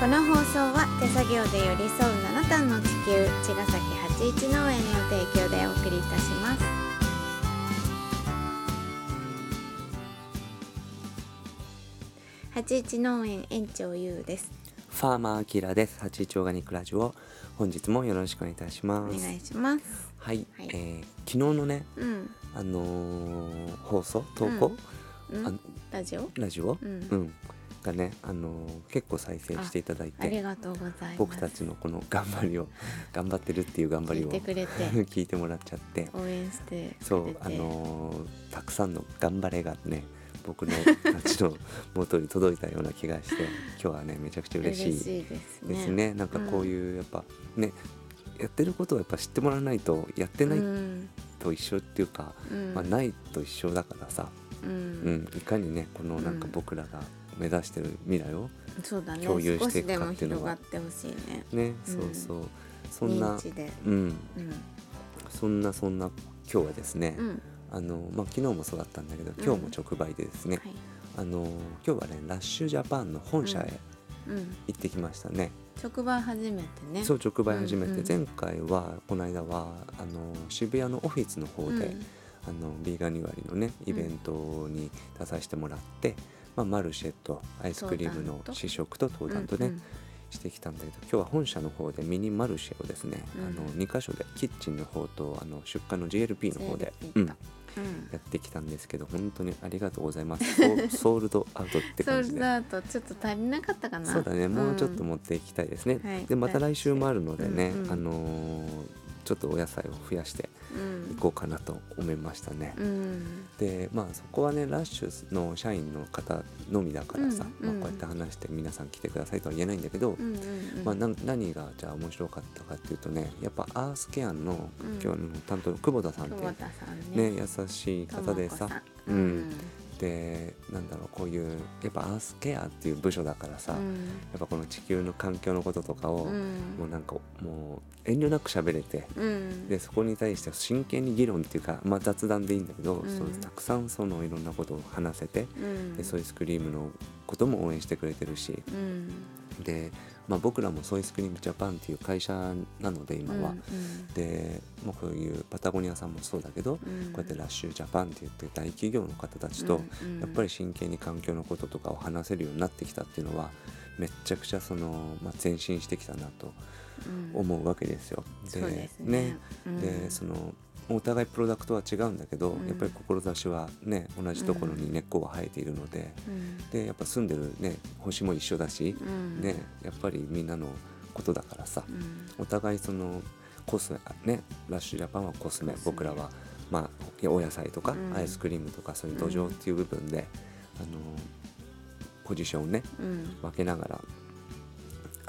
この放送は手作業で寄り添う七段の地球茅ヶ崎八一農園の提供でお送りいたします。八一農園園長ゆうです。ファーマーアキラです。八一オーガニックラジオ。本日もよろしくお願いいたしおます。願いします。はい、はい。えー昨日のね、うん。あのー放送投稿、うん。あラジオ？ラジオ、うんがね、あのー結構再生していただいて、ありがとうございます。僕たちのこの頑張りを 頑張ってるっていう頑張りを聞いてくれて。聞いてもらっちゃって、応援してそうあのーたくさんの頑張れがね。僕の たちの元に届いたような気がして今日はねめちゃくちゃ嬉しいですね。ですね。なんかこういうやっぱねやってることをやっぱ知ってもらわないとやってないうん。と一緒っていうか、うん。まあ、ないと一緒だからさ、ううん。ん、いかにねこのなんかうん僕らが目指してる未来をそうだね。共有していくかっていうのがねね、うん。そうそう。そんなうん。うん。そんなそんな今日はですね、うん。あのまあ、昨日もそうだったんだけど今日も直売でですね、はい。あの今日はねラッシュジャパンの本社へうん。行ってきましたね、直売初めてね。そう直売始めて、うんうん。前回はこの間はあの渋谷のオフィスの方で、うん。あのビーガンニュアリのねイベントに出させてもらって、まあ、マルシェとアイスクリームの試食と登壇とね、うんうん。してきたんだけど今日は本社の方でミニマルシェをですね、うん。あの2箇所でキッチンの方とあの出荷の GLP の方で、うん。やってきたんですけど本当にありがとうございます。ソールドアウトって感じで。ルドアウト。ちょっと足りなかったかな。そうだね。もうちょっとん。持っていきたいですね、はい。でまた来週もあるのでね、あのーちょっとお野菜を増やしてうん。いこうかなと思いましたね、うん。でまあそこはねラッシュの社員の方のみだからさ、うんうん。まあ、こうやって話して皆さん来てくださいとは言えないんだけど、うんうんうん。まあ、な何がじゃあ面白かったかっていうとねやっぱアースケアンのうん。今日の担当の久保田さんってね。ね優しい方でさうんでなんだろうこういうやっぱアースケアっていう部署だからさ、やうん。っぱこの地球の環境のこととかを、うん。もうなんかもう遠慮なく喋れて、うん。でそこに対して真剣に議論っていうか、まあ、雑談でいいんだけど、うん。そうたくさんそのいろんなことを話せて、うんでソイスクリームのことも応援してくれてるしうんで、まあ、僕らもソイスクリームジャパンっていう会社なので今は。うんで、まあ、こういうパタゴニアさんもそうだけど、うん。こうやってラッシュジャパンって言って大企業の方たちと、うんうん。やっぱり真剣に環境のこととかを話せるようになってきたっていうのはめっちゃくちゃその、まあ、前進してきたなとうん。思うわけですよ。ですね。うん。でそのお互いプロダクトは違うんだけど、うん。やっぱり志はね同じところに根っこが生えているので、うん。でやっぱ住んでるね星も一緒だし、うん。ねやっぱりみんなのことだからさ、うん。お互いそのコスメねラッシュジャパンはコスメ僕らはまあお野菜とか、うん。アイスクリームとかそういう土壌っていう部分で、あのポジションをねうん。分けながら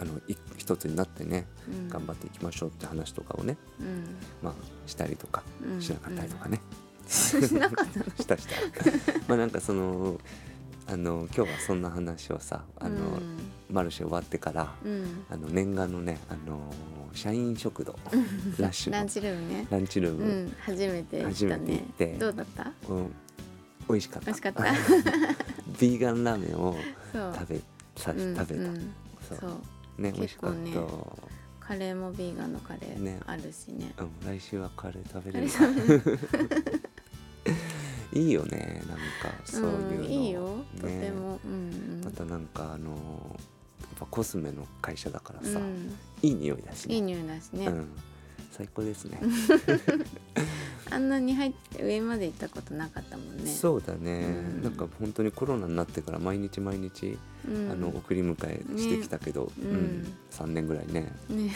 あのい一つになってね、うん。頑張っていきましょうって話とかをね、うん。まあ、したりとかうん。しなかったりとかね、しなかったのしたした まあなんかそのあの今日はそんな話をさあの、マルシェ終わってから、うん。あの念願のねあの社員食堂ラッシュの。ランチルームね。ランチルーム、うん。初めて行った初めて行っねて。どうだった？うん。美味しかった。美味しかった。ビーガンラーメンを食べさ、うん。食べた、うん。そうね美味しかった、結構ねカレーもビーガンのカレね。ーあるしね。うん、来週はカレー食べれる いいよねなんかそういうの、んいいよ。とねても。うんまたなんかあのやっぱコスメの会社だからさ、うん。いい匂いだしね。いい匂いだしね。うん、最高ですね あんなに入って上まで行ったことなかったもんね。そうだね、うん。なんか本当にコロナになってから毎日毎日、うん。あの送り迎えしてきたけど、ね。うん。うん。3年ぐらいね。ね。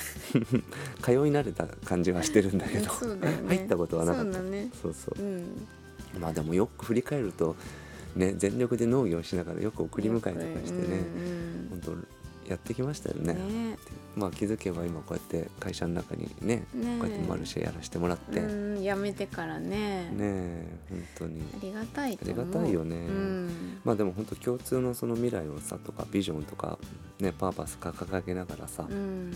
通い慣れた感じはしてるんだけど、ね。入ったことはなかった。そうそうまあでもよく振り返るとね全力で農業しながらよく送り迎えとかしてね、うん。本当やってきましたよね。ね。まあ気づけば今こうやって会社の中にねね。こうやってマルシェやらせてもらって、やめてからね。え本当に。ありがたいありがたいよね。うん。まあでも本当共通のその未来をさとかビジョンとかねパーパスか掲げながらさ、うん。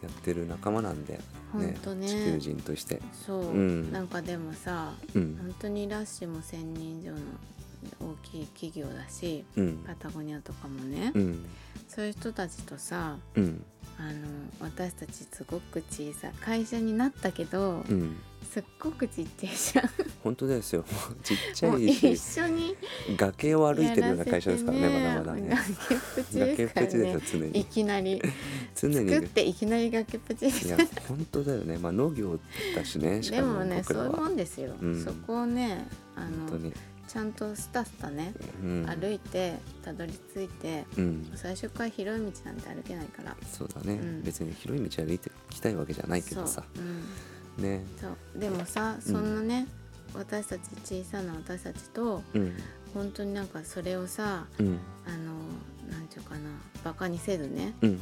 やってる仲間なんで、ほんとね。地球人として。そう、うん。なんかでもさうん。本当にラッシュも1,000人以上の大きい企業だしうん。パタゴニアとかもね、うんそそういう人たちとさうん。あの私たちすごく小さい会社になったけど、うん。すっごくちっちゃいじゃん。本当ですよ ちっちゃいし。一緒に崖を歩いてるような会社ですからねやまだまだね。崖っぷちですよね。常に。いきなり。常に。作っていきなり崖っぷちです。いや本当だよね。まあ農業だしねしかもでもねそういうもんですよ、うん。そこをねあのちゃんとスタスタね、うん。歩いてたどり着いてうん。最初から広い道なんて歩けないから。そうだね、うん。別に広い道歩いてきたいわけじゃないけどさ。ね。そう。でもさそんなね、私たち小さな私たちとうん。本当になんかそれをさうん。あのなんていうかなバカにせずねうん。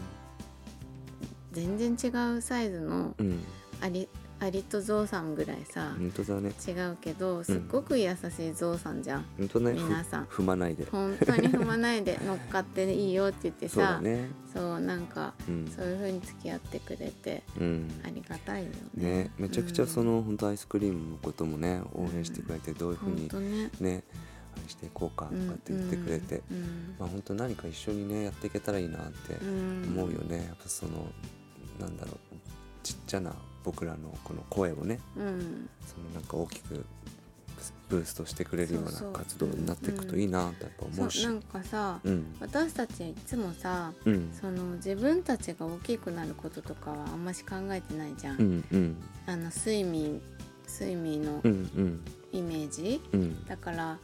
全然違うサイズのうんアリとゾウさんぐらいさ、本当だね。違うけどすっごく優しいゾウさんじゃん、本当ねふ皆さん。踏まないで。本当に踏まないで乗っかっていいよって言ってそうださね。そうなんかうん。そういう風に付き合ってくれてうん。ありがたいよね。ねめちゃくちゃその本当アイスクリームのこともね応援してくれてどういうふう本に当ね。ねあれしていこうかとかって言ってくれて。うんまあ本当何か一緒にねやっていけたらいいなってうん思うよね。やっぱそのなんだろうちっちゃな僕らのこの声をねうん。そのなんか大きくブーストしてくれるような活動になっていくといいなってやっぱ思うし。そうなんかさうん。私たちいつもさうん。その自分たちが大きくなることとかはあんまし考えてないじゃん、うんうん。あの睡眠睡眠のうんうん。イメージ、うん。だから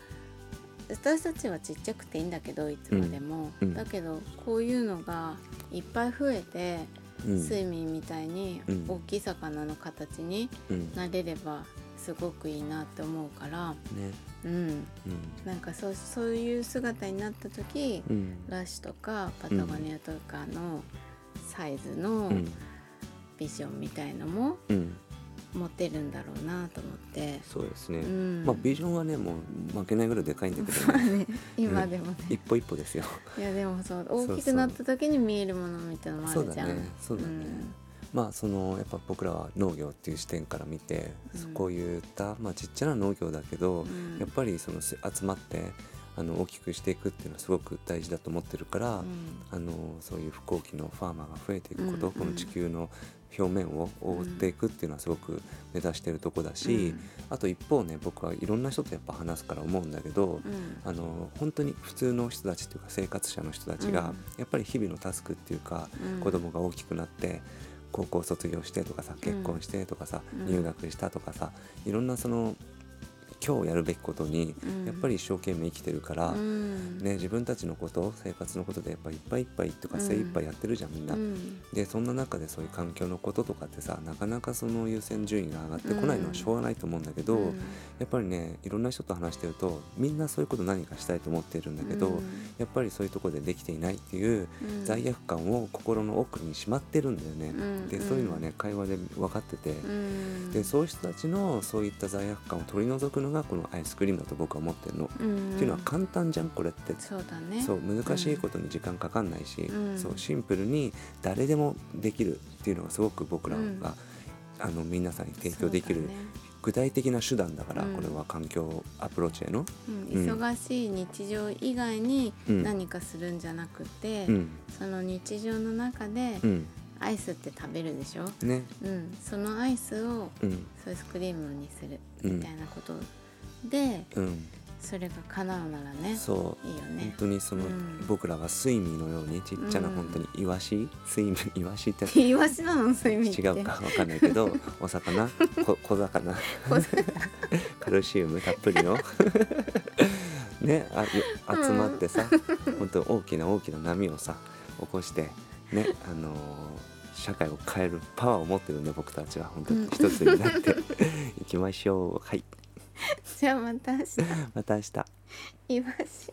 私たちはちっちゃくていいんだけどいつまでも、うん。うん。だけどこういうのがいっぱい増えて、うん睡眠みたいにうん。大きい魚の形にうん。なれればすごくいいなって思うから、ね。うん、うん。なんかそうそういう姿になった時、うん。ラッシュとかパタゴニアとかのサイズのうん。ビジョンみたいのもうん持てるんだろうなと思って。そうですね。うん。まあビジョンはねもう負けないぐらいでかいんだけどまあね。ね 今でもね。一歩一歩ですよ。いやでもそう大きくなった時に見えるものみたいなのもあるじゃん。そうだね。まあそのやっぱ僕らは農業っていう視点から見て、うん。こういった、まあ、ちっちゃな農業だけど、うん。やっぱりそのす集まってあの大きくしていくっていうのはすごく大事だと思ってるから、うん。あのそういう不幸期のファーマーが増えていくこと、うんこの地球の表面を覆っていくっていうのはすごく目指してるとこだし、あと一方ね僕はいろんな人とやっぱ話すから思うんだけど、うん。あの本当に普通の人たちっていうか生活者の人たちが、うん。やっぱり日々のタスクっていうか、うん。子供が大きくなって高校卒業してとかさ結婚してとかさ、うん。入学したとかさいろんなその今日やるべきことにうん。やっぱり一生懸命生きてるから、うん。ね、自分たちのこと生活のことでやっぱいっぱいいっぱいとかうん。精一杯やってるじゃんみんな。うん。でそんな中でそういう環境のこととかってさなかなかその優先順位が上がってこないのはしょうがないと思うんだけど、うん。やっぱりねいろんな人と話してるとみんなそういうこと何かしたいと思っているんだけど、うん。やっぱりそういうところでできていないっていううん。罪悪感を心の奥にしまってるんだよね。うん。でそういうのはね会話で分かってて、うん。でそういう人たちのそういった罪悪感を取り除くのがこのアイスクリームだと僕は思ってるの。うん。っていうのは簡単じゃんこれって。そうだね。そう難しいことに時間かかんないし、うん。そうシンプルに誰でもできるっていうのがすごく僕らが、うん。あの皆さんに提供できるね。具体的な手段だから、うん。これは環境アプローチへの。うん。忙しい日常以外にうん。何かするんじゃなくて、うん。その日常の中でうんアイスって食べるでしょ、ね。うん、そのアイスをうん。ソイスクリームにするうん。みたいなこと。で、うん。それが叶うならねそう。本いいよね。当にその、うん。僕らが睡眠のようにちっちゃなうん。本当にイワシ？睡眠 イワシって。イワシなの？そういう意味って。違うかわかんないけど お魚？こ小魚。カルシウムたっぷりの。ねあよ集まってさ、本当大きな大きな波をさ起こしてねあのー社会を変えるパワーを持ってるんで僕たちは。本当に。一つになっていきましょう。はい。じゃあまた明日。また明日。イワシ